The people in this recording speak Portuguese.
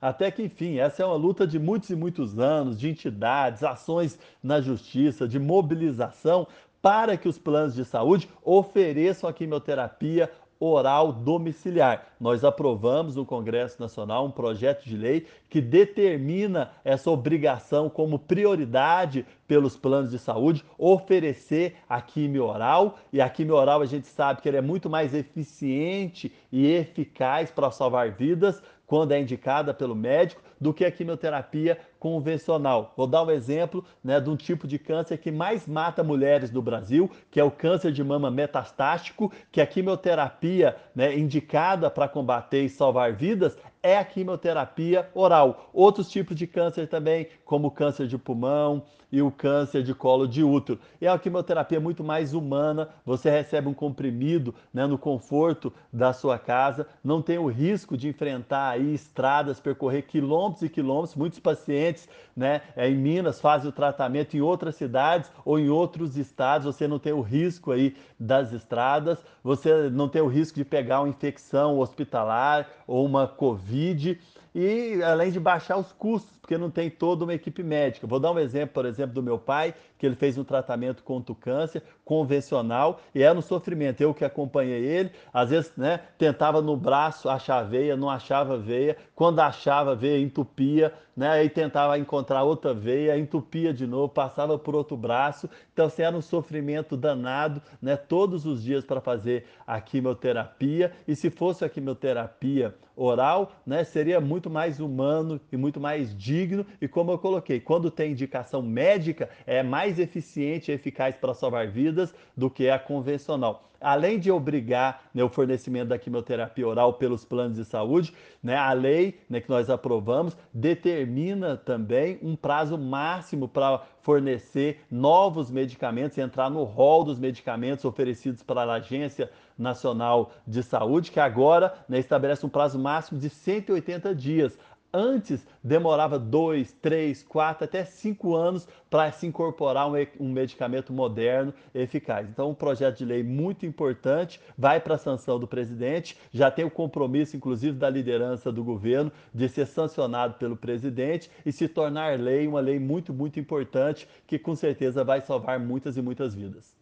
Até que enfim, essa é uma luta de muitos e muitos anos, de entidades, ações na justiça, de mobilização para que os planos de saúde ofereçam a quimioterapia oral domiciliar. Nós aprovamos no Congresso Nacional um projeto de lei que determina essa obrigação como prioridade pelos planos de saúde oferecer a quimio oral e a quimio oral a gente sabe que ele é muito mais eficiente e eficaz para salvar vidas quando é indicada pelo médico do que a quimioterapia convencional. Vou dar um exemplo né, de um tipo de câncer que mais mata mulheres no Brasil, que é o câncer de mama metastático, que a quimioterapia né, indicada para combater e salvar vidas é a quimioterapia oral. Outros tipos de câncer também, como o câncer de pulmão e o câncer de colo de útero. E é uma quimioterapia muito mais humana, você recebe um comprimido né, no conforto da sua casa, não tem o risco de enfrentar aí estradas, percorrer quilômetros e quilômetros. Muitos pacientes né, em Minas fazem o tratamento em outras cidades ou em outros estados, você não tem o risco aí das estradas, você não tem o risco de pegar uma infecção hospitalar ou uma Covid Covid e além de baixar os custos, porque não tem toda uma equipe médica. Vou dar um exemplo, por exemplo, do meu pai, que ele fez um tratamento contra o câncer convencional e era um sofrimento. Eu que acompanhei ele, às vezes, né, tentava no braço achar veia, não achava veia. Quando achava veia, entupia, né, aí tentava encontrar outra veia, entupia de novo, passava por outro braço. Então, assim, era um sofrimento danado, né, todos os dias para fazer a quimioterapia. E se fosse a quimioterapia oral, né, seria muito mais humano e muito mais digno. E como eu coloquei, quando tem indicação médica, é mais eficiente e eficaz para salvar vidas do que a convencional. Além de obrigar né, o fornecimento da quimioterapia oral pelos planos de saúde, né, a lei né, que nós aprovamos determina também um prazo máximo para fornecer novos medicamentos entrar no rol dos medicamentos oferecidos pela Agência Nacional de Saúde, que agora né, estabelece um prazo máximo de 180 dias. Antes demorava dois, três, quatro, até cinco anos para se incorporar um, medicamento moderno eficaz. Então, um projeto de lei muito importante, vai para a sanção do presidente, já tem o compromisso, inclusive, da liderança do governo de ser sancionado pelo presidente e se tornar lei, uma lei muito, muito importante que com certeza vai salvar muitas e muitas vidas.